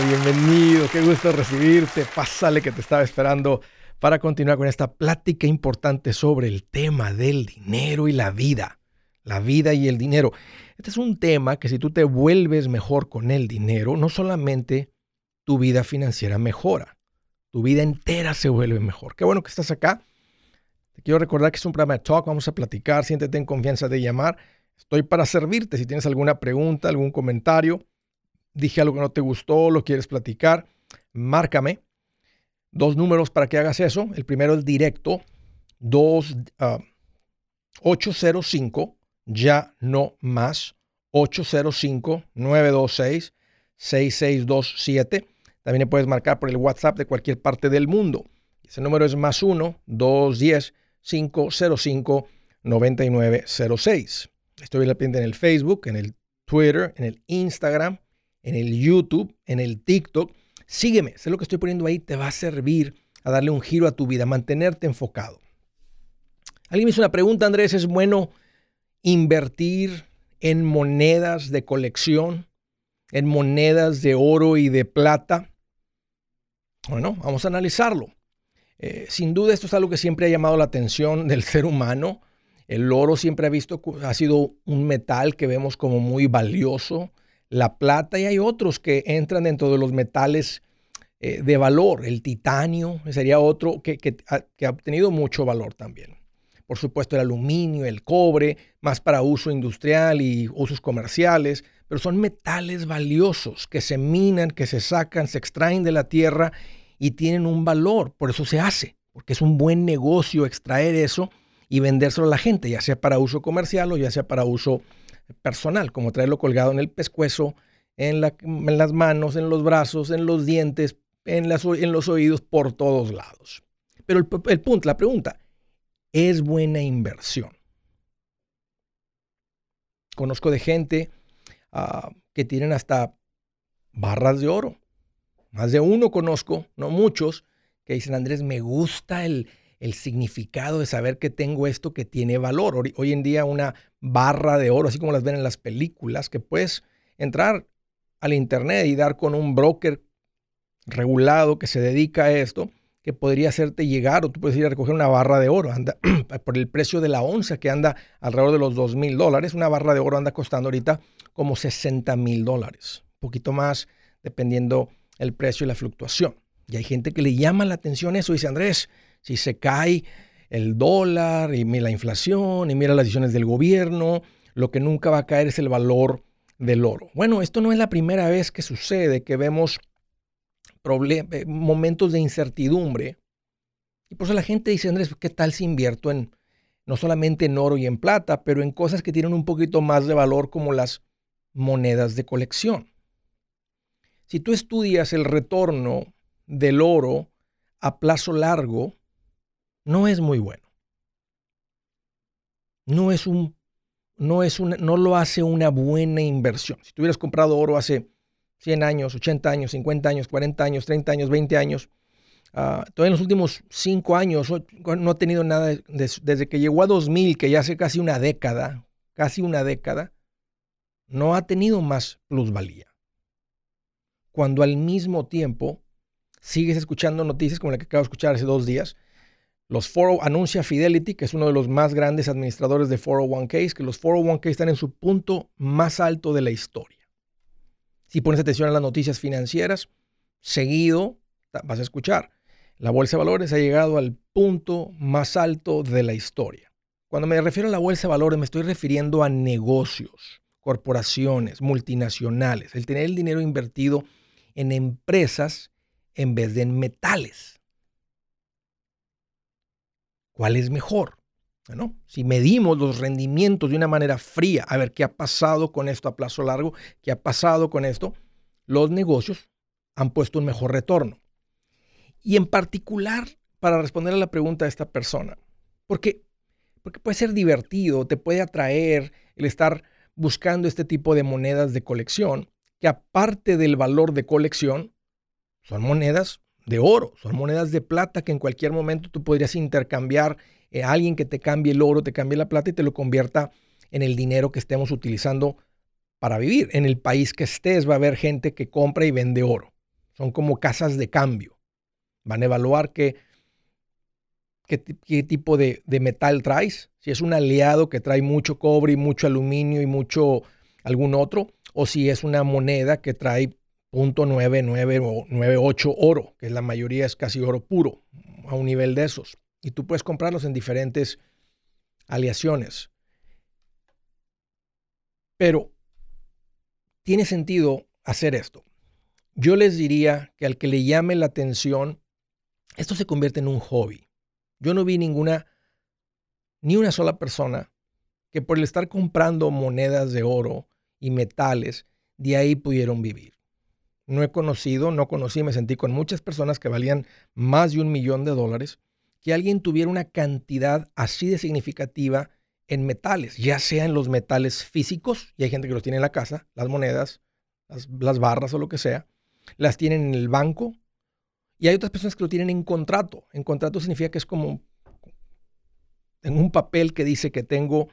Bienvenido, qué gusto recibirte. Pásale que te estaba esperando para continuar con esta plática importante sobre el tema del dinero y la vida. La vida y el dinero. Este es un tema que si tú te vuelves mejor con el dinero, no solamente tu vida financiera mejora, tu vida entera se vuelve mejor. Qué bueno que estás acá. Te quiero recordar que es un programa de talk, vamos a platicar, siéntete en confianza de llamar. Estoy para servirte si tienes alguna pregunta, algún comentario dije algo que no te gustó, lo quieres platicar, márcame. Dos números para que hagas eso. El primero es directo, 2, 805, ah, ya no más, 805-926-6627. También puedes marcar por el WhatsApp de cualquier parte del mundo. Ese número es más 1-210-505-9906. Estoy en el Facebook, en el Twitter, en el Instagram en el YouTube, en el TikTok. Sígueme, sé lo que estoy poniendo ahí, te va a servir a darle un giro a tu vida, mantenerte enfocado. Alguien me hizo una pregunta, Andrés, ¿es bueno invertir en monedas de colección, en monedas de oro y de plata? Bueno, vamos a analizarlo. Eh, sin duda esto es algo que siempre ha llamado la atención del ser humano. El oro siempre ha, visto, ha sido un metal que vemos como muy valioso la plata y hay otros que entran dentro de los metales eh, de valor. El titanio sería otro que, ha, obtenido mucho valor también. Por supuesto el aluminio, el cobre, más para uso industrial y usos comerciales, pero son metales valiosos que se minan, que se sacan, se extraen de la tierra y tienen un valor. Por eso se hace, porque es un buen negocio extraer eso y vendérselo a la gente, ya sea para uso comercial o ya sea para uso personal, como traerlo colgado en el pescuezo, en, las manos, en los brazos, en los dientes, en, los oídos, por todos lados. Pero el, punto, la pregunta, ¿es buena inversión? Conozco de gente ah, que tienen hasta barras de oro. Más de uno conozco, no muchos, que dicen, Andrés, me gusta el, el significado de saber que tengo esto que tiene valor. Hoy, en día una barra de oro, así como las ven en las películas, que puedes entrar al internet y dar con un broker regulado que se dedica a esto, que podría hacerte llegar o tú puedes ir a recoger una barra de oro. Anda, por el precio de la onza que anda alrededor de los 2 mil dólares, una barra de oro anda costando ahorita como 60 mil dólares, un poquito más dependiendo el precio y la fluctuación. Y hay gente que le llama la atención eso y dice, Andrés, si se cae el dólar y mira la inflación y mira las decisiones del gobierno, lo que nunca va a caer es el valor del oro. Bueno, esto no es la primera vez que sucede, que vemos eh, momentos de incertidumbre. Y por eso la gente dice, Andrés, ¿qué tal si invierto en no solamente en oro y en plata, pero en cosas que tienen un poquito más de valor como las monedas de colección? Si tú estudias el retorno del oro a plazo largo, no es muy bueno. No es un, no es un, no lo hace una buena inversión. Si tú hubieras comprado oro hace 100 años, 80 años, 50 años, 40 años, 30 años, 20 años, uh, todavía en los últimos 5 años no ha tenido nada, desde que llegó a 2000, que ya hace casi una década, casi una década, no ha tenido más plusvalía. Cuando al mismo tiempo sigues escuchando noticias como la que acabo de escuchar hace dos días, los 40, anuncia Fidelity, que es uno de los más grandes administradores de 401ks, que los 401ks están en su punto más alto de la historia. Si pones atención a las noticias financieras, seguido vas a escuchar. La bolsa de valores ha llegado al punto más alto de la historia. Cuando me refiero a la bolsa de valores, me estoy refiriendo a negocios, corporaciones, multinacionales, el tener el dinero invertido en empresas en vez de en metales. ¿Cuál es mejor? Bueno, si medimos los rendimientos de una manera fría, a ver qué ha pasado con esto a plazo largo, qué ha pasado con esto, los negocios han puesto un mejor retorno. Y en particular, para responder a la pregunta de esta persona, porque, porque puede ser divertido, te puede atraer el estar buscando este tipo de monedas de colección, que aparte del valor de colección, son monedas de oro, son monedas de plata que en cualquier momento tú podrías intercambiar eh, a alguien que te cambie el oro, te cambie la plata y te lo convierta en el dinero que estemos utilizando para vivir. En el país que estés va a haber gente que compra y vende oro. Son como casas de cambio. Van a evaluar qué, qué, tipo de, de, metal traes. Si es un aliado que trae mucho cobre y mucho aluminio y mucho algún otro, o si es una moneda que trae .9998 oro, que la mayoría es casi oro puro, a un nivel de esos. Y tú puedes comprarlos en diferentes aleaciones. Pero tiene sentido hacer esto. Yo les diría que al que le llame la atención, esto se convierte en un hobby. Yo no vi ninguna, ni una sola persona que por el estar comprando monedas de oro y metales, de ahí pudieron vivir. No he conocido, no conocí, me sentí con muchas personas que valían más de un millón de dólares, que alguien tuviera una cantidad así de significativa en metales, ya sea en los metales físicos, y hay gente que los tiene en la casa, las monedas, las, barras o lo que sea, las tienen en el banco, y hay otras personas que lo tienen en contrato. En contrato significa que es como en un papel que dice que tengo,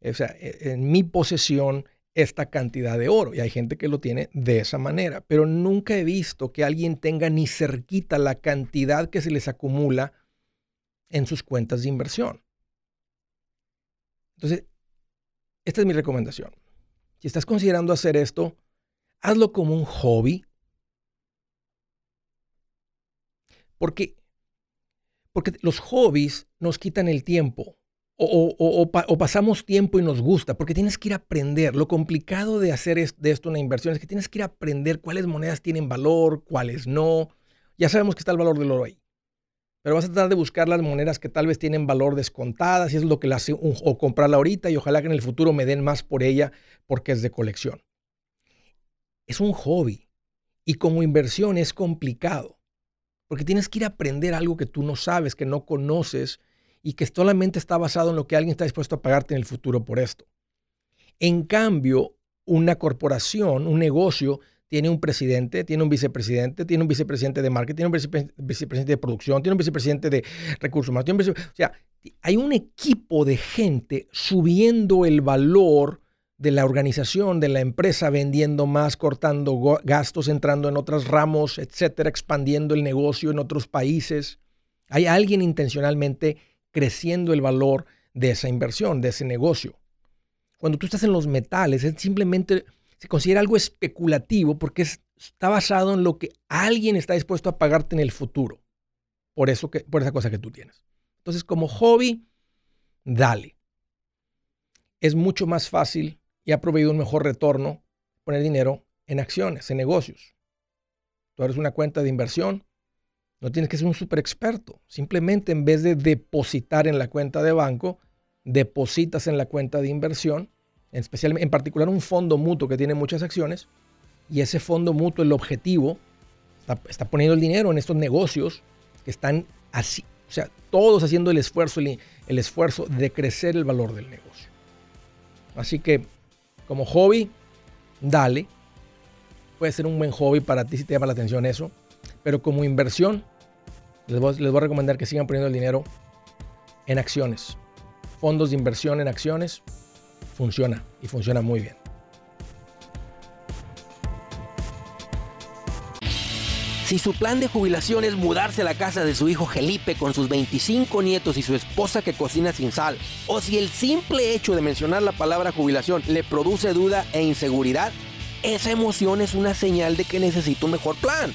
o sea, e, en mi posesión esta cantidad de oro. Y hay gente que lo tiene de esa manera. Pero nunca he visto que alguien tenga ni cerquita la cantidad que se les acumula en sus cuentas de inversión. Entonces, esta es mi recomendación. Si estás considerando hacer esto, hazlo como un hobby. Porque, porque los hobbies nos quitan el tiempo o, pasamos tiempo y nos gusta, porque tienes que ir a aprender. Lo complicado de hacer de esto una inversión es que tienes que ir a aprender cuáles monedas tienen valor, cuáles no. Ya sabemos que está el valor del oro ahí. Pero vas a tratar de buscar las monedas que tal vez tienen valor descontadas, y es lo que la o comprarla ahorita y ojalá que en el futuro me den más por ella porque es de colección. Es un hobby y como inversión es complicado, porque tienes que ir a aprender algo que tú no sabes, que no conoces y que solamente está basado en lo que alguien está dispuesto a pagarte en el futuro por esto. En cambio, una corporación, un negocio, tiene un presidente, tiene un vicepresidente, tiene un vicepresidente de marketing, tiene un vicepresidente de producción, tiene un vicepresidente de recursos humanos. o sea, hay un equipo de gente subiendo el valor de la organización, de la empresa, vendiendo más, cortando gastos, entrando en otros ramos, etcétera, expandiendo el negocio en otros países. Hay alguien intencionalmente creciendo el valor de esa inversión, de ese negocio. Cuando tú estás en los metales, es simplemente se considera algo especulativo porque está basado en lo que alguien está dispuesto a pagarte en el futuro. Por, eso que, por esa cosa que tú tienes. Entonces, como hobby, dale. Es mucho más fácil y ha proveído un mejor retorno poner dinero en acciones, en negocios. Tú eres una cuenta de inversión, no tienes que ser un super experto. Simplemente en vez de depositar en la cuenta de banco, depositas en la cuenta de inversión, en, especial, en particular un fondo mutuo que tiene muchas acciones, y ese fondo mutuo, el objetivo, está, poniendo el dinero en estos negocios que están así, o sea, todos haciendo el esfuerzo, el, esfuerzo de crecer el valor del negocio. Así que, como hobby, dale. Puede ser un buen hobby para ti si te llama la atención eso. Pero como inversión, les voy, a recomendar que sigan poniendo el dinero en acciones. Fondos de inversión en acciones funciona y funciona muy bien. Si su plan de jubilación es mudarse a la casa de su hijo Felipe con sus 25 nietos y su esposa que cocina sin sal, o si el simple hecho de mencionar la palabra jubilación le produce duda e inseguridad, esa emoción es una señal de que necesita un mejor plan.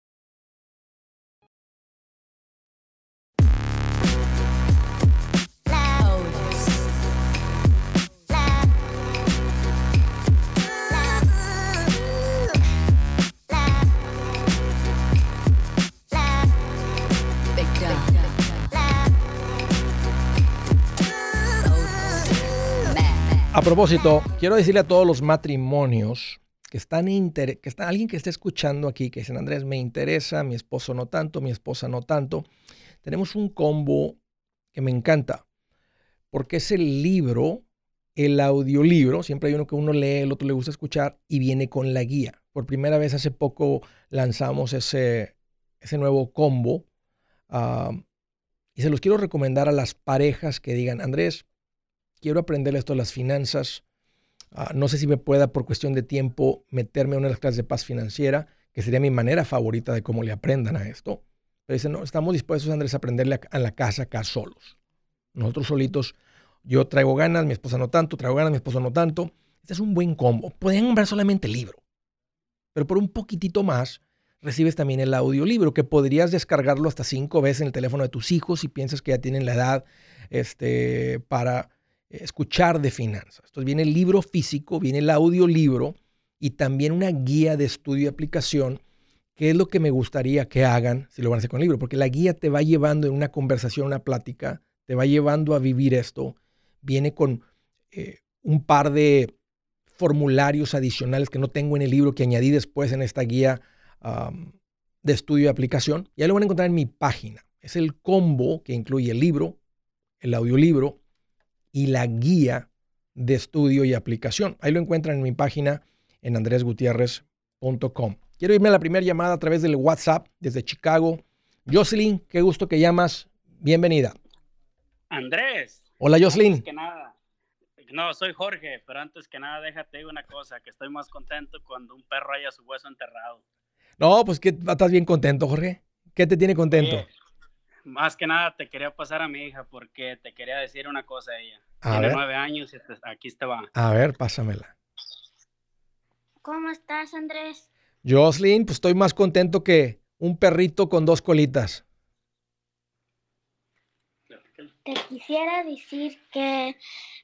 A propósito, quiero decirle a todos los matrimonios que están, que está alguien que esté escuchando aquí, que dicen, Andrés, me interesa, mi esposo no tanto, mi esposa no tanto. Tenemos un combo que me encanta, porque es el libro, el audiolibro, siempre hay uno que uno lee, el otro le gusta escuchar, y viene con la guía. Por primera vez hace poco lanzamos ese, ese nuevo combo. Ah, y se los quiero recomendar a las parejas que digan, Andrés, quiero aprender esto de las finanzas. Ah, no sé si me pueda, por cuestión de tiempo, meterme a una de las clases de paz financiera, que sería mi manera favorita de cómo le aprendan a esto. Pero dicen, no, estamos dispuestos, Andrés, a aprenderle a, la casa acá solos. Nosotros solitos, yo traigo ganas, mi esposa no tanto, traigo ganas, mi esposo no tanto. Este es un buen combo. Pueden comprar solamente el libro, pero por un poquitito más recibes también el audiolibro, que podrías descargarlo hasta cinco veces en el teléfono de tus hijos si piensas que ya tienen la edad este, para escuchar de finanzas. Entonces viene el libro físico, viene el audiolibro y también una guía de estudio y aplicación, que es lo que me gustaría que hagan si lo van a hacer con el libro, porque la guía te va llevando en una conversación, una plática, te va llevando a vivir esto. Viene con eh, un par de formularios adicionales que no tengo en el libro, que añadí después en esta guía de estudio y aplicación. Ya lo van a encontrar en mi página. Es el combo que incluye el libro, el audiolibro y la guía de estudio y aplicación. Ahí lo encuentran en mi página en andresgutierrez.com. Quiero irme a la primera llamada a través del WhatsApp desde Chicago. Jocelyn, qué gusto que llamas. Bienvenida. Andrés. Hola, Jocelyn. que nada. No, soy Jorge, pero antes que nada déjate una cosa, que estoy más contento cuando un perro haya su hueso enterrado. No, pues que estás bien contento, Jorge. ¿Qué te tiene contento? Más que nada te quería pasar a mi hija porque te quería decir una cosa a ella. Tiene nueve años y aquí te va. A ver, pásamela. ¿Cómo estás, Andrés? Jocelyn, pues estoy más contento que un perrito con dos colitas. Te quisiera decir que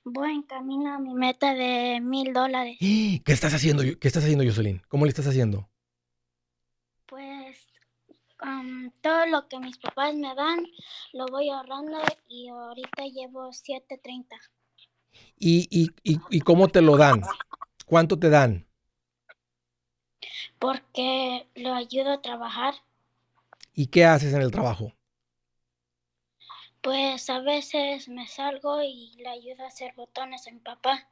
voy en camino a mi meta de mil dólares. ¿Qué estás haciendo? ¿Qué estás haciendo, Jocelyn? ¿Cómo le estás haciendo? Todo lo que mis papás me dan lo voy ahorrando y ahorita llevo 7.30. ¿Y, y, y, y cómo te lo dan? ¿Cuánto te dan? Porque lo ayudo a trabajar. ¿Y qué haces en el trabajo? Pues a veces me salgo y le ayudo a hacer botones a mi papá.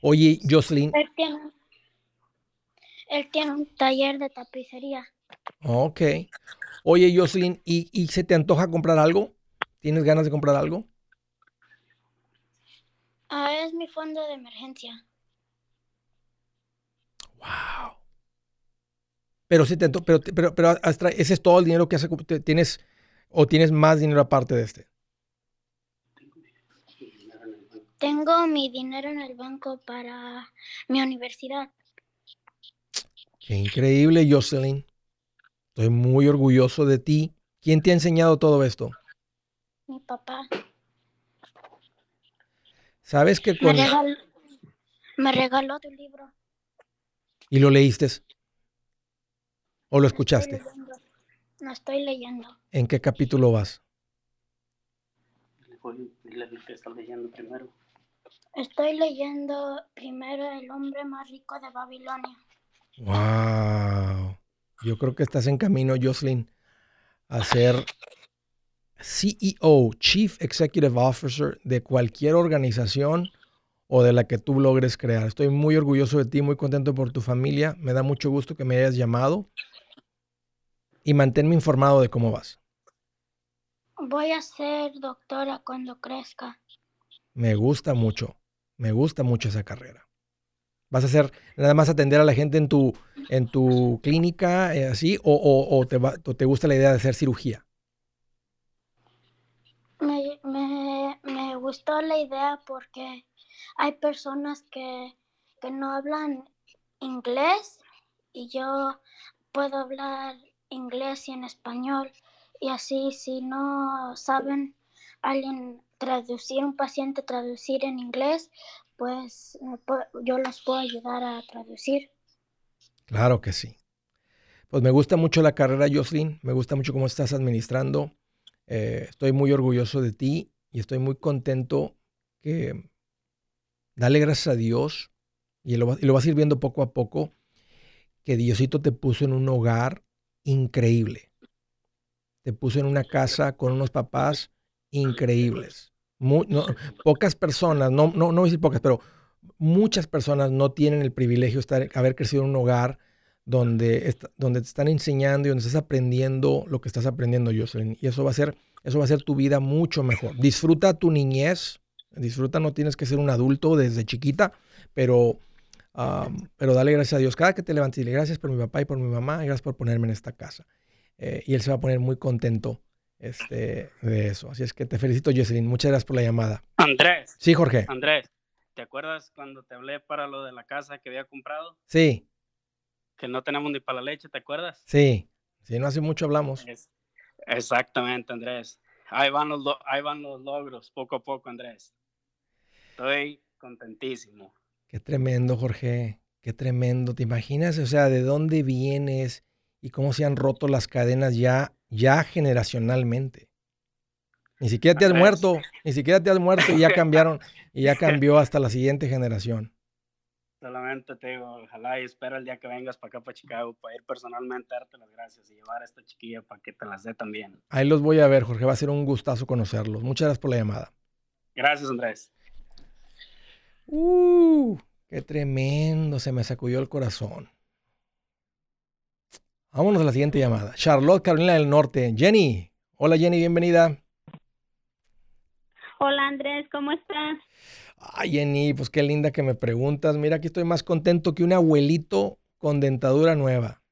Oye, Jocelyn. Él tiene, él tiene un taller de tapicería. Ok. Oye, Jocelyn, ¿y, se te antoja comprar algo? ¿Tienes ganas de comprar algo? Ah, es mi fondo de emergencia. Wow. Pero si te pero, pero, pero ese es todo el dinero que hace, tienes o tienes más dinero aparte de este. Tengo mi dinero en el banco para mi universidad. Qué increíble, Jocelyn. Estoy muy orgulloso de ti. ¿Quién te ha enseñado todo esto? Mi papá. ¿Sabes que con... Me regaló, tu libro. ¿Y lo leíste? ¿O lo escuchaste? no estoy leyendo. ¿En qué capítulo vas? Estoy leyendo primero. Estoy leyendo primero El hombre más rico de Babilonia. Wow. Yo creo que estás en camino, Jocelyn, a ser CEO, Chief Executive Officer de cualquier organización o de la que tú logres crear. Estoy muy orgulloso de ti, muy contento por tu familia. Me da mucho gusto que me hayas llamado y manténme informado de cómo vas. Voy a ser doctora cuando crezca. Me gusta mucho, me gusta mucho esa carrera. ¿Vas a hacer nada más atender a la gente en tu, en tu clínica, eh, así, o, te te gusta la idea de hacer cirugía? Me, me, me gustó la idea porque hay personas que, que no hablan inglés y yo puedo hablar inglés y en español y así si no saben alguien traducir un paciente traducir en inglés pues yo los puedo ayudar a traducir claro que sí pues me gusta mucho la carrera Jocelyn me gusta mucho cómo estás administrando eh, estoy muy orgulloso de ti y estoy muy contento que Dale gracias a Dios y lo, y lo vas a ir viendo poco a poco, que Diosito te puso en un hogar increíble. Te puso en una casa con unos papás increíbles. Pocas personas, no, no, no voy a decir pocas, pero muchas personas no tienen el privilegio de haber crecido en un hogar donde, donde te están enseñando y donde estás aprendiendo lo que estás aprendiendo, Jocelyn. Y eso va a ser, eso va a ser tu vida mucho mejor. Disfruta tu niñez, Disfruta, no tienes que ser un adulto desde chiquita, pero, pero dale gracias a Dios. Cada que te levantes, dile gracias por mi papá y por mi mamá, y gracias por ponerme en esta casa. Eh, y él se va a poner muy contento este, de eso. Así es que te felicito, Jocelyn. Muchas gracias por la llamada. Andrés. Sí, Jorge. Andrés, ¿te acuerdas cuando te hablé para lo de la casa que había comprado? Sí. Que no tenemos ni para la leche, ¿te acuerdas? Sí. Sí, no hace mucho hablamos. exactamente, Andrés. Ahí van, los, ahí van los logros, poco a poco, Andrés. Estoy contentísimo. Qué tremendo, Jorge. Qué tremendo. ¿Te imaginas? O sea, de dónde vienes y cómo se han roto las cadenas ya, ya generacionalmente. Ni siquiera te has muerto, ni siquiera te has muerto y ya cambiaron, y ya cambió hasta la siguiente generación. Solamente te digo, ojalá y espero el día que vengas para acá, para Chicago, para ir personalmente a darte las gracias y llevar a esta chiquilla para que te las dé también. Ahí los voy a ver, Jorge. Va a ser un gustazo conocerlos. Muchas gracias por la llamada. Gracias, Andrés. Uh, qué tremendo, se me sacudió el corazón. Vámonos a la siguiente llamada. Charlotte, Carolina del Norte. Jenny. Hola Jenny, bienvenida. Hola Andrés, ¿cómo estás? Ay Jenny, pues qué linda que me preguntas. Mira, aquí estoy más contento que un abuelito con dentadura nueva.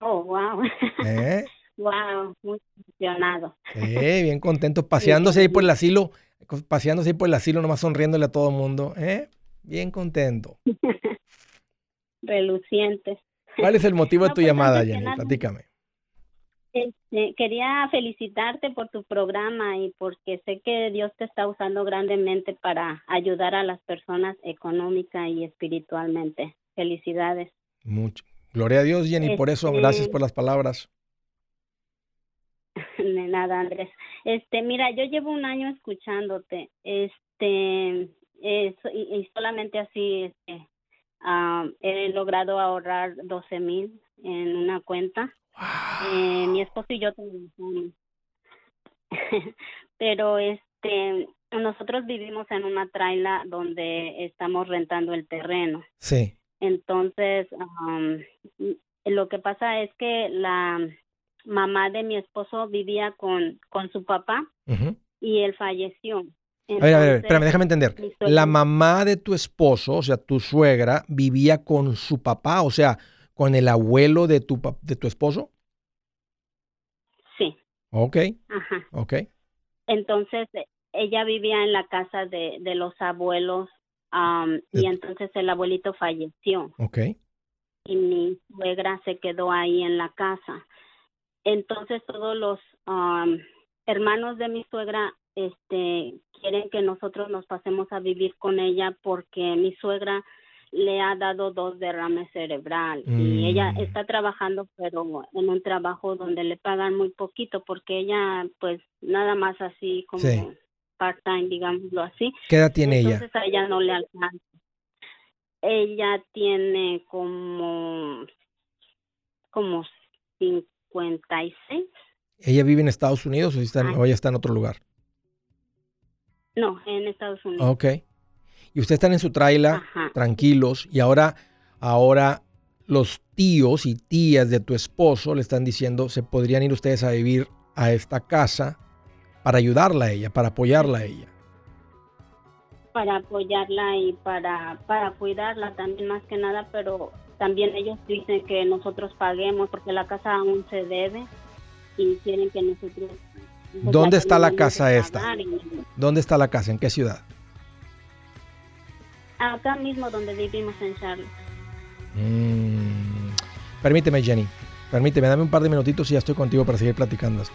Oh, wow. ¿Eh? Wow, muy emocionado. Sí, bien contento, paseándose ahí por el asilo paseándose por el asilo, nomás sonriéndole a todo el mundo. ¿eh? Bien contento. Reluciente. ¿Cuál es el motivo de tu pues, llamada, Jenny? Platícame. Este, quería felicitarte por tu programa y porque sé que Dios te está usando grandemente para ayudar a las personas económica y espiritualmente. Felicidades. Mucho. Gloria a Dios, Jenny, por eso, gracias este por las palabras. De nada, Andrés. Este, mira, yo llevo un año escuchándote, este, y, solamente así, este, he logrado ahorrar 12 mil en una cuenta. Eh, mi esposo y yo tenemos pero este, nosotros vivimos en una traila donde estamos rentando el terreno. Sí. Entonces, lo que pasa es que la mamá de mi esposo vivía con, con su papá y él falleció. A ver, a ver, espérame, déjame entender. La mamá de tu esposo, o sea, tu suegra, vivía con su papá, o sea, con el abuelo de tu, de tu esposo. Sí. Ok. Ajá. Ok. Entonces, ella vivía en la casa de, de los abuelos y entonces el abuelito falleció. Ok. Y mi suegra se quedó ahí en la casa. Entonces todos los hermanos de mi suegra este quieren que nosotros nos pasemos a vivir con ella porque mi suegra le ha dado dos derrames cerebral y ella mm. está trabajando pero en un trabajo donde le pagan muy poquito porque ella pues nada más así como part time digámoslo así. ¿Qué edad tiene ella? Entonces a ella no le alcanza. Ella tiene como como 56. ¿Ella vive en Estados Unidos o, está, o ella está en otro lugar? No, en Estados Unidos. Ok. Y ustedes están en su traila, tranquilos, y ahora, ahora los tíos y tías de tu esposo le están diciendo, se podrían ir ustedes a vivir a esta casa para ayudarla a ella, para apoyarla a ella. Para apoyarla y para, para cuidarla también más que nada, pero también ellos dicen que nosotros paguemos porque la casa aún se debe y quieren que nosotros... ¿Dónde está la casa esta? ¿Dónde está la casa? ¿En qué ciudad? Acá mismo donde vivimos en Charlotte. Mm. Permíteme, Jenny. Permíteme, dame un par de minutitos y ya estoy contigo para seguir platicando esto.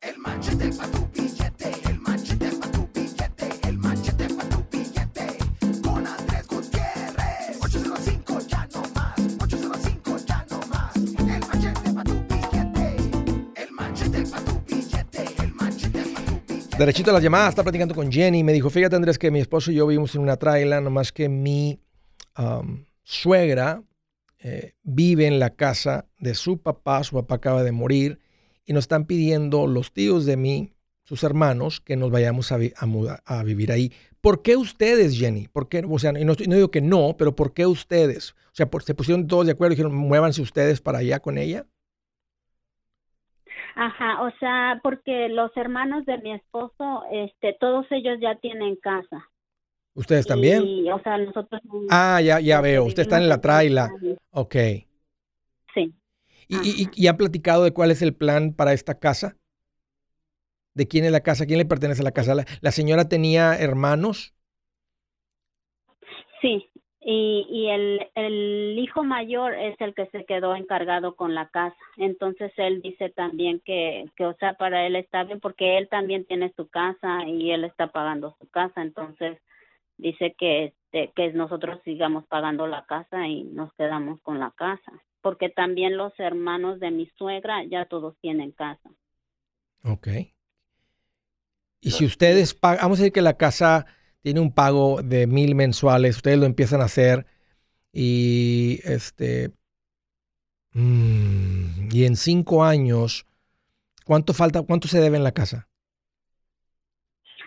El manchete para tu billete, el manchete para tu billete, el manchete para tu billete. Con Andrés Gutiérrez. 805 ya no más, 805 ya no más. El manchete para tu billete, el manchete para tu billete, el manchete para tu billete. Derechito a las llamadas, está platicando con Jenny. Me dijo, fíjate Andrés que mi esposo y yo vivimos en una traila, nomás que mi suegra eh, vive en la casa de su papá, su papá acaba de morir y nos están pidiendo los tíos de mí, sus hermanos, que nos vayamos a, a, vivir ahí. ¿Por qué ustedes, Jenny? ¿Por qué? O sea, no, digo que no, pero ¿por qué ustedes? O sea, ¿se pusieron todos de acuerdo y dijeron, muévanse ustedes para allá con ella? Ajá, o sea, porque los hermanos de mi esposo, este, todos ellos ya tienen casa. ¿Ustedes también? Sí, o sea, nosotros... Ah, ya, ya veo, usted está en la traila. Ok. Sí. ¿Y, y, han platicado de cuál es el plan para esta casa? ¿De quién es la casa? ¿Quién le pertenece a la casa? ¿La, señora tenía hermanos? Sí, y, y el, el, hijo mayor es el que se quedó encargado con la casa. Entonces él dice también que, que, o sea, para él está bien porque él también tiene su casa y él está pagando su casa. Entonces dice que, este, que nosotros sigamos pagando la casa y nos quedamos con la casa porque también los hermanos de mi suegra ya todos tienen casa. Ok. Y si ustedes pagan, vamos a decir que la casa tiene un pago de mil mensuales, ustedes lo empiezan a hacer y este mm, y en cinco años, ¿cuánto falta, cuánto se debe en la casa?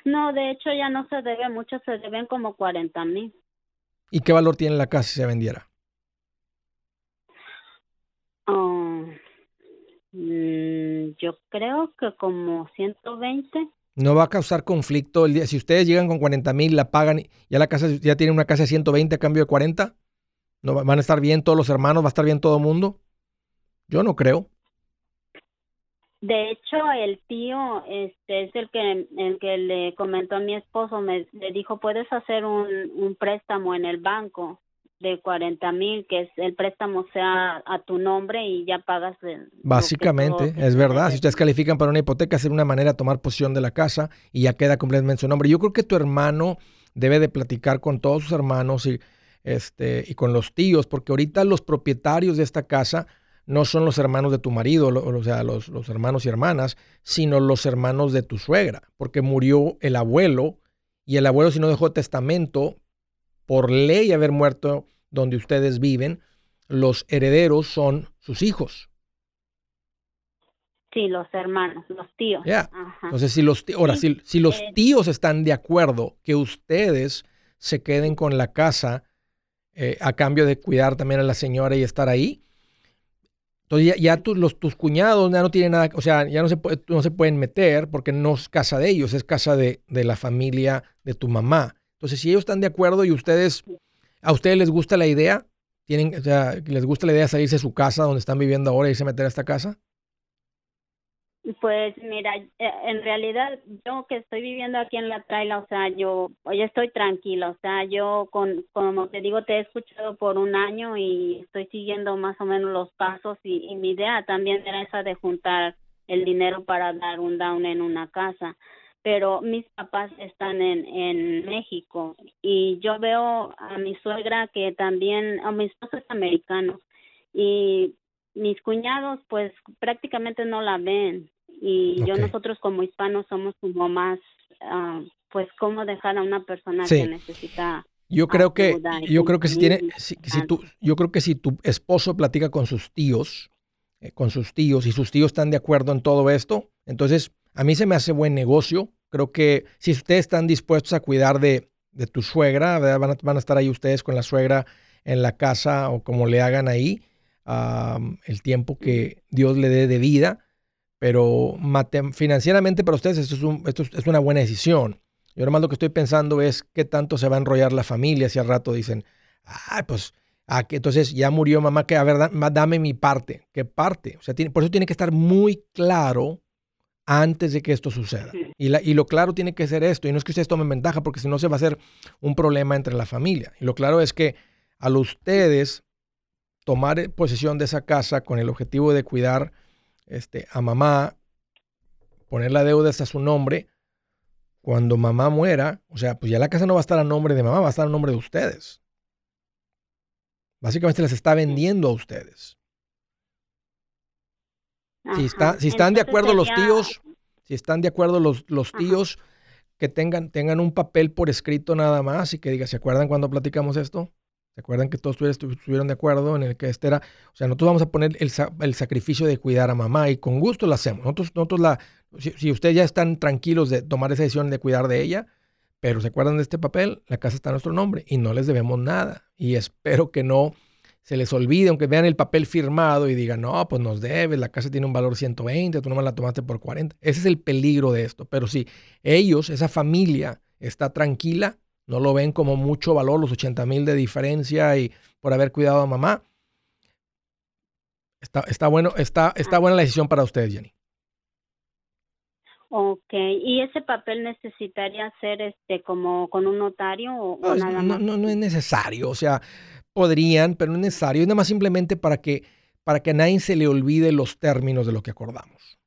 No, de hecho ya no se debe mucho, se deben como 40 mil. ¿Y qué valor tiene la casa si se vendiera? Oh, mm, yo creo que como 120. No va a causar conflicto el día. Si ustedes llegan con 40 mil, la pagan, ya la casa ya tiene una casa de 120 a cambio de 40. ¿No van a estar bien todos los hermanos? ¿Va a estar bien todo el mundo? Yo no creo. De hecho, el tío este es el que el que le comentó a mi esposo, me le dijo, puedes hacer un, un préstamo en el banco de 40 mil, que es el préstamo sea a tu nombre y ya pagas. Básicamente, es verdad. Si ustedes califican para una hipoteca, es una manera de tomar posición de la casa y ya queda completamente su nombre. Yo creo que tu hermano debe de platicar con todos sus hermanos y, este, y con los tíos, porque ahorita los propietarios de esta casa no son los hermanos de tu marido, o sea, los, los hermanos y hermanas, sino los hermanos de tu suegra, porque murió el abuelo y el abuelo si no dejó testamento, por ley haber muerto donde ustedes viven, los herederos son sus hijos. Sí, los hermanos, los tíos. Entonces, si los, ahora, si, si, los tíos están de acuerdo que ustedes se queden con la casa eh, a cambio de cuidar también a la señora y estar ahí, Entonces ya, los, tus cuñados ya no tienen nada, o sea, ya no se, no se pueden meter porque no es casa de ellos, es casa de, de la familia de tu mamá. Entonces, si ellos están de acuerdo y ustedes, a ustedes les gusta la idea, tienen, o sea, les gusta la idea de salirse de su casa donde están viviendo ahora y irse a meter a esta casa. Pues mira, eh, en realidad yo que estoy viviendo aquí en la traila, o sea, yo ya estoy tranquila, o sea, yo con como te digo te he escuchado por un año y estoy siguiendo más o menos los pasos y, y mi idea también era esa de juntar el dinero para dar un down en una casa, pero mis papás están en en México y yo veo a mi suegra que también a mi esposo es americano y mis cuñados pues prácticamente no la ven y yo nosotros como hispanos somos como más uh, pues cómo dejar a una persona que necesita yo creo que yo creo que si tiene si, tú yo creo que si tu esposo platica con sus tíos eh, con sus tíos y sus tíos están de acuerdo en todo esto entonces a mí se me hace buen negocio creo que si ustedes están dispuestos a cuidar de, tu suegra van a, estar ahí ustedes con la suegra en la casa o como le hagan ahí el tiempo que Dios le dé de vida, pero financieramente para ustedes esto es, esto es una buena decisión. Yo más lo que estoy pensando es qué tanto se va a enrollar la familia si al rato dicen, ay, pues, ah, que entonces ya murió mamá, que a ver, dame mi parte. ¿Qué parte? O sea, tiene, por eso tiene que estar muy claro antes de que esto suceda. Y, la, y, lo claro tiene que ser esto. Y no es que ustedes tomen ventaja, porque si no se va a hacer un problema entre la familia. Y lo claro es que a ustedes tomar eh, posesión de esa casa con el objetivo de cuidar este, a mamá, poner la deuda hasta su nombre, cuando mamá muera, o sea, pues ya la casa no va a estar a nombre de mamá, va a estar a nombre de ustedes. Básicamente les está vendiendo a ustedes. Si, está, si están de acuerdo los tíos, si están de acuerdo los, los tíos, que tengan, tengan un papel por escrito nada más y que diga, ¿se acuerdan cuando platicamos esto? ¿Se acuerdan que todos estuvieron de acuerdo en el que este era? O sea, nosotros vamos a poner el, el sacrificio de cuidar a mamá y con gusto lo hacemos. Nosotros, nosotros la, si, ustedes ya están tranquilos de tomar esa decisión de cuidar de ella, pero se acuerdan de este papel, la casa está a nuestro nombre y no les debemos nada. Y espero que no se les olvide, aunque vean el papel firmado y digan, no, pues nos debes, la casa tiene un valor 120, tú no me la tomaste por 40. Ese es el peligro de esto. Pero si ellos, esa familia, está tranquila, no lo ven como mucho valor, los 80 mil de diferencia y por haber cuidado a mamá. Está, está, bueno, está, está buena la decisión para ustedes, Jenny. Ok, ¿y ese papel necesitaría ser este como con un notario o, no, nada más? No, no, es necesario, o sea, podrían, pero no es necesario, es nada más simplemente para que, para que a nadie se le olvide los términos de lo que acordamos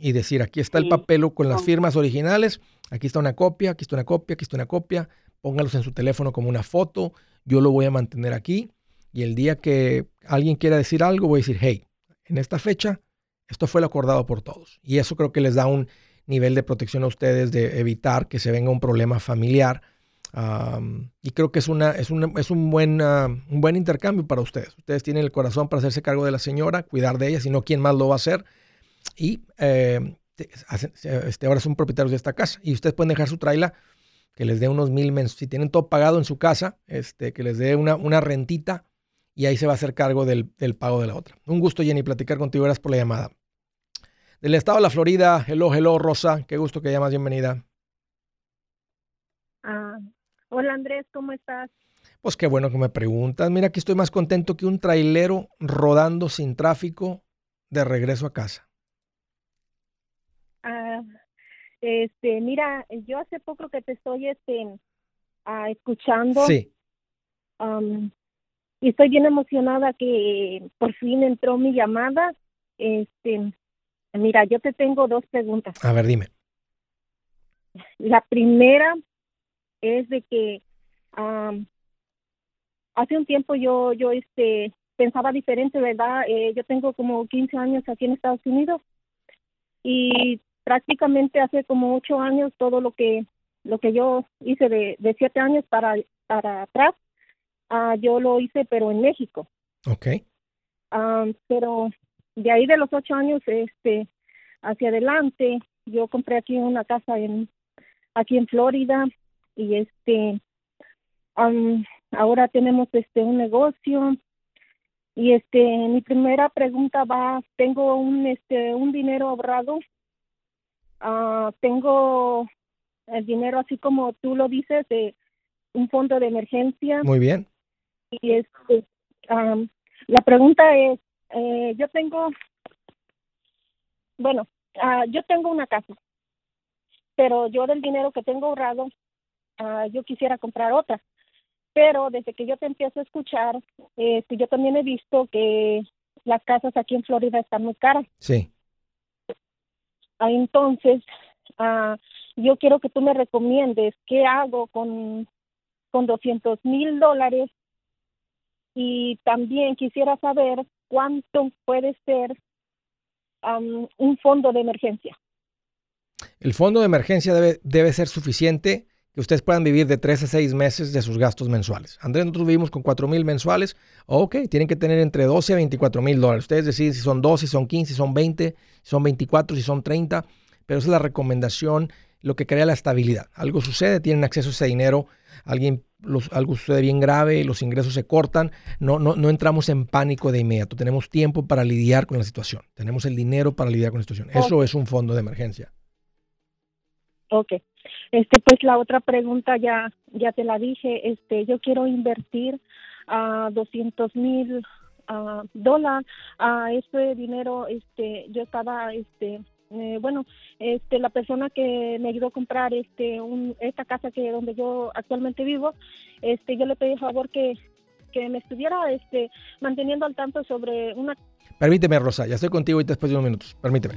y decir, aquí está el papel con las firmas originales, aquí está una copia, aquí está una copia, aquí está una copia, póngalos en su teléfono como una foto, yo lo voy a mantener aquí y el día que alguien quiera decir algo, voy a decir, hey, en esta fecha, esto fue lo acordado por todos. Y eso creo que les da un nivel de protección a ustedes de evitar que se venga un problema familiar. Y creo que es, una, es, es un, buen, ah, un buen intercambio para ustedes. Ustedes tienen el corazón para hacerse cargo de la señora, cuidar de ella, si no, ¿quién más lo va a hacer? y eh, este, ahora son propietarios de esta casa. Y ustedes pueden dejar su traila que les dé unos mil menos. Si tienen todo pagado en su casa, este, que les dé una, una rentita y ahí se va a hacer cargo del, del, pago de la otra. Un gusto, Jenny, platicar contigo. Gracias por la llamada. Del estado de la Florida, hello, hello, Rosa. Qué gusto que llamas. Bienvenida. Ah, hola, Andrés, ¿cómo estás? Pues qué bueno que me preguntas. Mira, aquí estoy más contento que un trailero rodando sin tráfico de regreso a casa. Este, mira, yo hace poco que te estoy este, ah, escuchando. Sí. y estoy bien emocionada que por fin entró mi llamada. Este, mira, yo te tengo dos preguntas. A ver, dime. La primera es de que hace un tiempo yo, yo, este, pensaba diferente, ¿verdad? Eh, yo tengo como 15 años aquí en Estados Unidos y prácticamente hace como ocho años todo lo que lo que yo hice de, de siete años para para atrás uh, yo lo hice pero en México okay uh, pero de ahí de los ocho años este hacia adelante yo compré aquí una casa en aquí en Florida y este um, ahora tenemos este un negocio Y este, mi primera pregunta va, tengo un, este, un dinero ahorrado, ah, tengo el dinero así como tú lo dices, de un fondo de emergencia. Muy bien. Y este, am, la pregunta es, eh, yo tengo, bueno, ah, yo tengo una casa, pero yo del dinero que tengo ahorrado, ah, yo quisiera comprar otra. Pero desde que yo te empiezo a escuchar, este, yo también he visto que las casas aquí en Florida están muy caras. Sí. Ah, Entonces, ah, yo quiero que tú me recomiendes qué hago con, con 200 mil dólares y también quisiera saber cuánto puede ser am, un fondo de emergencia. El fondo de emergencia debe, debe ser suficiente que ustedes puedan vivir de 3 a 6 meses de sus gastos mensuales. Andrés, nosotros vivimos con 4 mil mensuales. Ok, tienen que tener entre 12 a 24 mil dólares. Ustedes deciden si son 12, si son 15, si son 20, si son 24, si son 30. Pero esa es la recomendación, lo que crea la estabilidad. Algo sucede, tienen acceso a ese dinero, alguien, los- algo sucede bien grave, los ingresos se cortan. No, no, no entramos en pánico de inmediato. Tenemos tiempo para lidiar con la situación. Tenemos el dinero para lidiar con la situación. Eso es un fondo de emergencia. Ok. Este, pues la otra pregunta ya, ya te la dije. Este, yo quiero invertir a 200 mil dólares. A ese dinero, este, yo estaba, este, eh, bueno, este, la persona que me ayudó a comprar, este, un, esta casa que donde yo actualmente vivo, este, yo le pedí favor que, que me estuviera, este, manteniendo al tanto sobre una Permíteme, Rosa, ya estoy contigo ahorita después de unos minutos. Permíteme.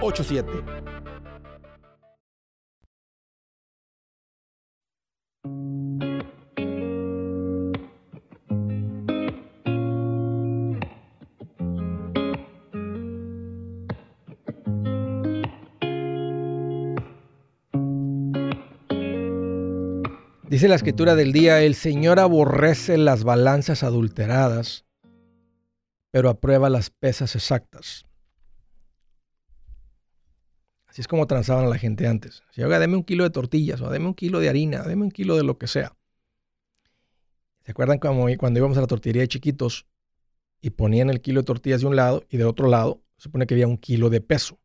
8887 844 748 8887 Dice la escritura del día, el Señor aborrece las balanzas adulteradas, pero aprueba las pesas exactas. Así es como transaban a la gente antes. Si, oiga, deme un kilo de tortillas, o deme un kilo de harina, deme un kilo de lo que sea. ¿Se acuerdan como cuando íbamos a la tortillería de chiquitos y ponían el kilo de tortillas de un lado y del otro lado se supone que había un kilo de peso?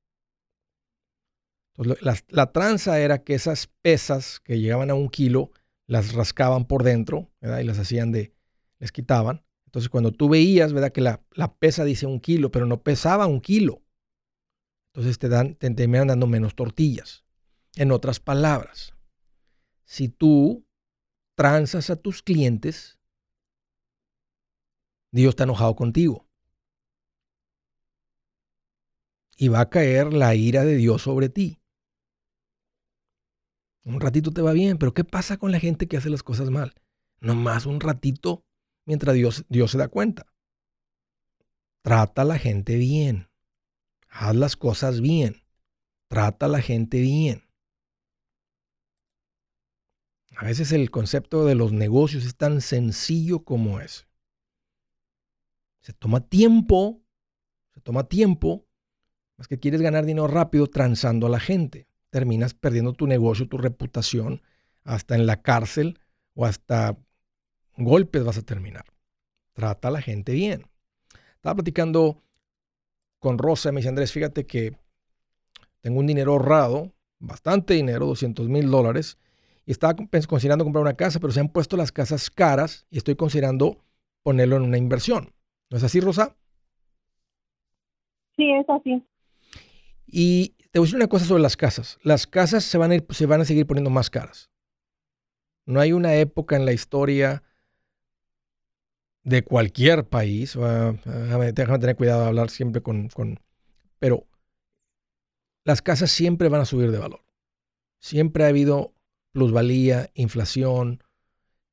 Entonces, la, tranza era que esas pesas que llegaban a un kilo las rascaban por dentro y las hacían de, les quitaban. Entonces cuando tú veías, ¿verdad? Que la, la pesa dice un kilo, pero no pesaba un kilo. Entonces te, dan, te terminan dando menos tortillas. En otras palabras, si tú transas a tus clientes, Dios está enojado contigo. Y va a caer la ira de Dios sobre ti. Un ratito te va bien, pero ¿qué pasa con la gente que hace las cosas mal? Nomás un ratito mientras Dios, Dios se da cuenta. Trata a la gente bien. Haz las cosas bien. Trata a la gente bien. A veces el concepto de los negocios es tan sencillo como es. Se toma tiempo, se toma tiempo, más que quieres ganar dinero rápido transando a la gente terminas perdiendo tu negocio, tu reputación, hasta en la cárcel o hasta golpes vas a terminar. Trata a la gente bien. Estaba platicando con Rosa y me dice, Andrés, fíjate que tengo un dinero ahorrado, bastante dinero, 200 mil dólares, y estaba considerando comprar una casa, pero se han puesto las casas caras y estoy considerando ponerlo en una inversión. ¿No es así, Rosa? Sí, es así. Y te voy a decir una cosa sobre las casas. Las casas se van a, ir, se van a seguir poniendo más caras. No hay una época en la historia de cualquier país, déjame, tener cuidado de hablar siempre con, con, pero las casas siempre van a subir de valor. Siempre ha habido plusvalía, inflación,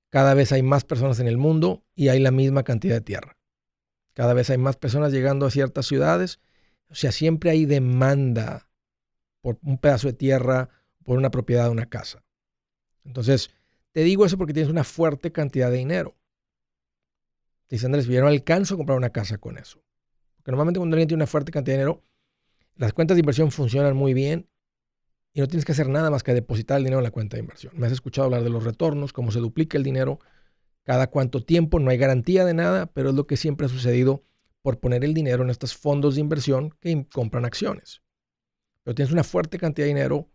cada vez hay más personas en el mundo y hay la misma cantidad de tierra. Cada vez hay más personas llegando a ciertas ciudades, o sea, siempre hay demanda por un pedazo de tierra, por una propiedad de una casa. Entonces, te digo eso porque tienes una fuerte cantidad de dinero. Dice Andrés, yo no alcanzo a comprar una casa con eso. Porque normalmente cuando alguien tiene una fuerte cantidad de dinero, las cuentas de inversión funcionan muy bien y no tienes que hacer nada más que depositar el dinero en la cuenta de inversión. Me has escuchado hablar de los retornos, cómo se duplica el dinero, cada cuánto tiempo, no hay garantía de nada, pero es lo que siempre ha sucedido por poner el dinero en estos fondos de inversión que compran acciones. Pero tienes una fuerte cantidad de dinero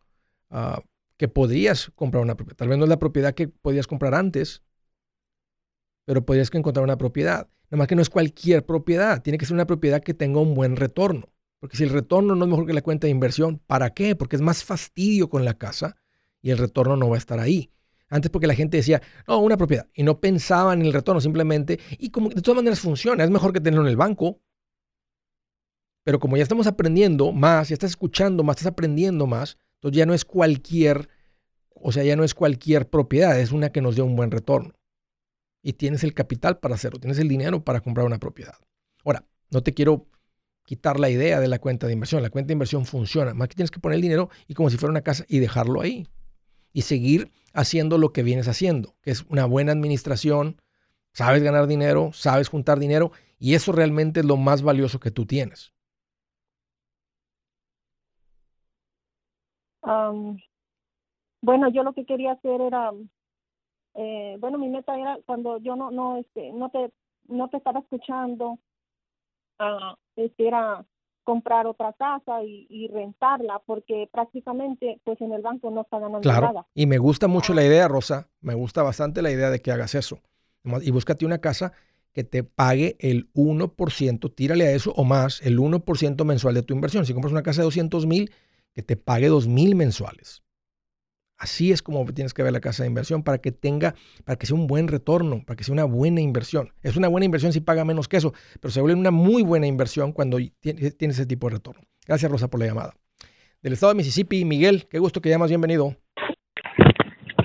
ah, que podrías comprar una propiedad. Tal vez no es la propiedad que podías comprar antes, pero podrías encontrar una propiedad. Nada más que no es cualquier propiedad, tiene que ser una propiedad que tenga un buen retorno. Porque si el retorno no es mejor que la cuenta de inversión, ¿para qué? Porque es más fastidio con la casa y el retorno no va a estar ahí. Antes porque la gente decía, no, una propiedad. Y no pensaban en el retorno simplemente. Y como de todas maneras funciona, es mejor que tenerlo en el banco. Pero como ya estamos aprendiendo más, ya estás escuchando más, estás aprendiendo más, entonces ya no es cualquier, o sea, ya no es cualquier propiedad, es una que nos dé un buen retorno. Y tienes el capital para hacerlo, tienes el dinero para comprar una propiedad. Ahora, no te quiero quitar la idea de la cuenta de inversión. La cuenta de inversión funciona. Más que tienes que poner el dinero y como si fuera una casa y dejarlo ahí. Y seguir haciendo lo que vienes haciendo, que es una buena administración, sabes ganar dinero, sabes juntar dinero y eso realmente es lo más valioso que tú tienes. bueno, yo lo que quería hacer era, eh, bueno, mi meta era cuando yo no, no, este, no te, no te estaba escuchando, uh, era comprar otra casa y, rentarla porque prácticamente pues en el banco no está ganando claro. nada. Y me gusta mucho la idea, Rosa, me gusta bastante la idea de que hagas eso. Y búscate una casa que te pague el 1%, tírale a eso o más, el 1% mensual de tu inversión. Si compras una casa de 200 mil, que te pague 2 mil mensuales. Así es como tienes que ver la casa de inversión para que tenga, para que sea un buen retorno, para que sea una buena inversión. Es una buena inversión si paga menos que eso, pero se vuelve una muy buena inversión cuando tiene, ese tipo de retorno. Gracias, Rosa, por la llamada. Del estado de Mississippi, Miguel, qué gusto que llamas, bienvenido.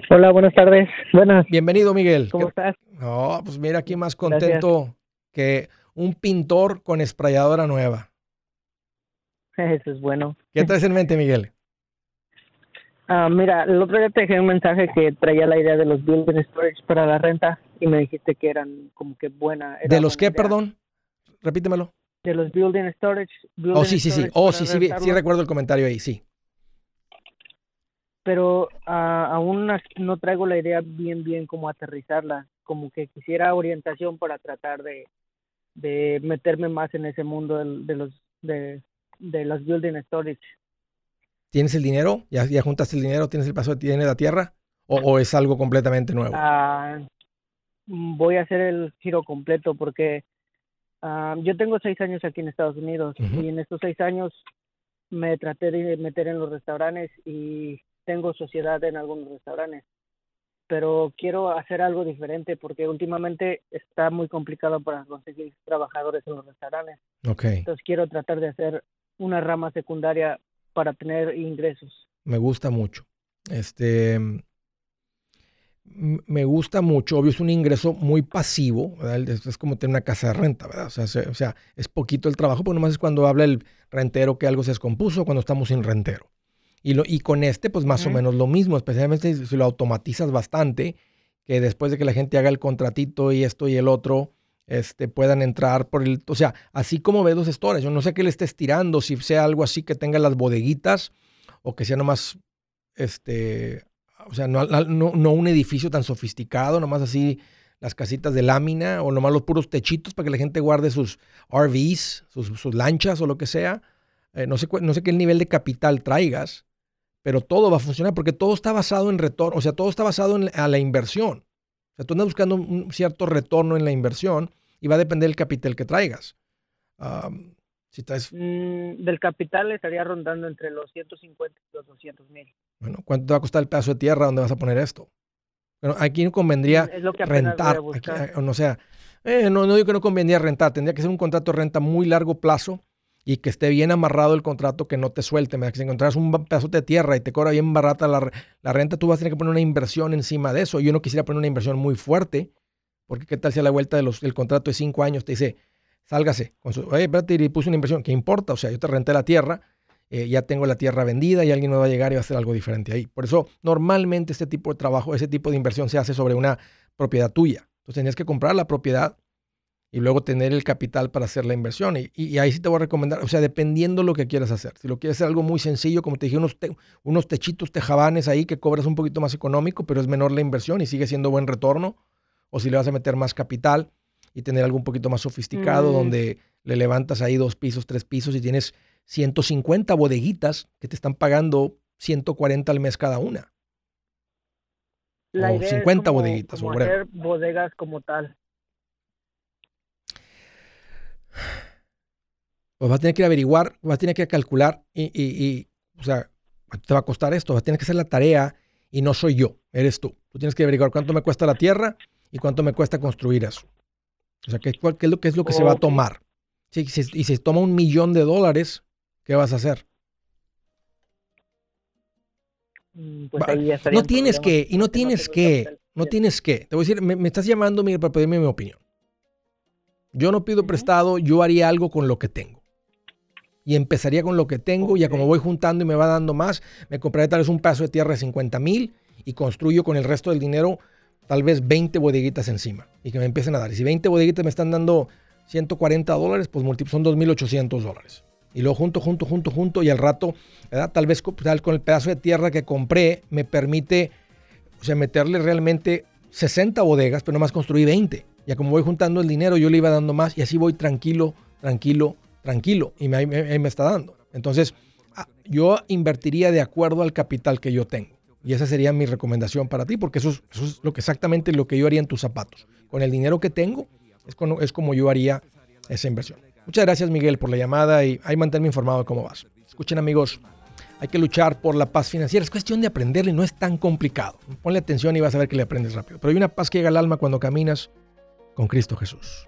Hola, buenas tardes. Buenas. Bienvenido, Miguel. ¿Cómo estás? No, pues mira, aquí más contento que un pintor con esprayadora nueva. Eso es bueno. ¿Qué traes en mente, Miguel? Ah, mira, el otro día te dejé un mensaje que traía la idea de los building storage para la renta y me dijiste que eran como que buena. ¿De los qué, perdón? Repítemelo. De los building storage. oh, sí, sí, sí. Oh, sí, sí, sí, recuerdo el comentario ahí, sí. Pero uh, aún no traigo la idea bien, bien como aterrizarla. Como que quisiera orientación para tratar de, de meterme más en ese mundo de, de los de, de los building storage. ¿Tienes el dinero? ¿Ya, ya juntaste el dinero? ¿Tienes el paso de la tierra? ¿O, es algo completamente nuevo? Mm, voy a hacer el giro completo porque ah, yo tengo seis años aquí en Estados Unidos y en estos seis años me traté de meter en los restaurantes y tengo sociedad en algunos restaurantes. Pero quiero hacer algo diferente porque últimamente está muy complicado para conseguir trabajadores en los restaurantes. Okay. Entonces quiero tratar de hacer una rama secundaria para tener ingresos. Me gusta mucho. Este, me gusta mucho, obvio es un ingreso muy pasivo, es, como tener una casa de renta, ¿verdad? O sea, es poquito el trabajo, pero nomás es cuando habla el rentero que algo se descompuso, cuando estamos sin rentero. Y, lo, y con este, pues más o menos lo mismo, especialmente si lo automatizas bastante, que después de que la gente haga el contratito y esto y el otro, este, puedan entrar por el, o sea, así como ves los stores, yo no sé qué le estés tirando, si sea algo así que tenga las bodeguitas o que sea nomás, este, o sea, no, un edificio tan sofisticado, nomás así las casitas de lámina o nomás los puros techitos para que la gente guarde sus RVs, sus, lanchas o lo que sea. Eh, no, sé, no sé qué nivel de capital traigas, pero todo va a funcionar porque todo está basado en retorno, o sea, todo está basado en la inversión. O sea, tú andas buscando un cierto retorno en la inversión y va a depender del capital que traigas. Si estás... Mm, del capital estaría rondando entre los 150 y los 200 mil. Bueno, ¿cuánto te va a costar el pedazo de tierra donde vas a poner esto? Bueno, aquí no convendría Es lo que rentar. aquí, eh, o sea, eh, no, no digo que no convendría rentar. Tendría que ser un contrato de renta muy largo plazo y que esté bien amarrado el contrato, que no te suelte. Que si encontraras un pedazo de tierra y te cobra bien barata la, la renta, tú vas a tener que poner una inversión encima de eso. Yo no quisiera poner una inversión muy fuerte, porque qué tal si a la vuelta del contrato de cinco años te dice, sálgase. Con su, Oye, espérate, y puse una inversión. ¿Qué importa? O sea, yo te renté la tierra, eh, ya tengo la tierra vendida y alguien me va a llegar y va a hacer algo diferente ahí. Por eso, normalmente este tipo de trabajo, ese tipo de inversión se hace sobre una propiedad tuya. Entonces, tenías que comprar la propiedad y luego tener el capital para hacer la inversión. Y, ahí sí te voy a recomendar, o sea, dependiendo lo que quieras hacer. Si lo quieres hacer algo muy sencillo, como te dije, unos, te- unos techitos tejabanes ahí que cobras un poquito más económico, pero es menor la inversión y sigue siendo buen retorno. O si le vas a meter más capital y tener algo un poquito más sofisticado, Mm. donde le levantas ahí dos pisos, tres pisos y tienes 150 bodeguitas que te están pagando 140 al mes cada una. La o idea es 50 como- bodeguitas, como o hacer bodegas como tal. Pues vas a tener que averiguar, vas a tener que calcular y, y- y, o sea, ¿cuánto te va a costar esto? Vas a tener que hacer la tarea y no soy yo, eres tú. Tú tienes que averiguar cuánto me cuesta la tierra y cuánto me cuesta construir eso. O sea, ¿qué, cuál- qué es lo, qué es lo que se va a tomar? Si, si- y si se toma un millón de dólares, ¿qué vas a hacer? Pues ahí ya No tienes que, y no tienes que, no tienes que. Te voy a decir, me, me estás llamando Miguel, para pedirme mi opinión. Yo no pido prestado, yo haría algo con lo que tengo. Y empezaría con lo que tengo, ya Ok. como voy juntando y me va dando más, me compraría tal vez un pedazo de tierra de 50 mil y construyo con el resto del dinero tal vez 20 bodeguitas encima y que me empiecen a dar. Y si 20 bodeguitas me están dando 140 dólares, pues son 2.800 dólares. Y luego junto, junto, junto, junto y al rato, ¿verdad? tal vez tal con el pedazo de tierra que compré me permite, o sea, meterle realmente 60 bodegas, pero nomás construí 20. Ya como voy juntando el dinero, yo le iba dando más y así voy tranquilo, tranquilo, tranquilo. Y me, me- está dando. Entonces, ah, yo invertiría de acuerdo al capital que yo tengo. Y esa sería mi recomendación para ti, porque eso es, lo que exactamente lo que yo haría en tus zapatos. Con el dinero que tengo, es como yo haría esa inversión. Muchas gracias, Miguel, por la llamada y ahí manténme informado de cómo vas. Escuchen, amigos, hay que luchar por la paz financiera. Es cuestión de aprenderle, no es tan complicado. Ponle atención y vas a ver que le aprendes rápido. Pero hay una paz que llega al alma cuando caminas con Cristo Jesús.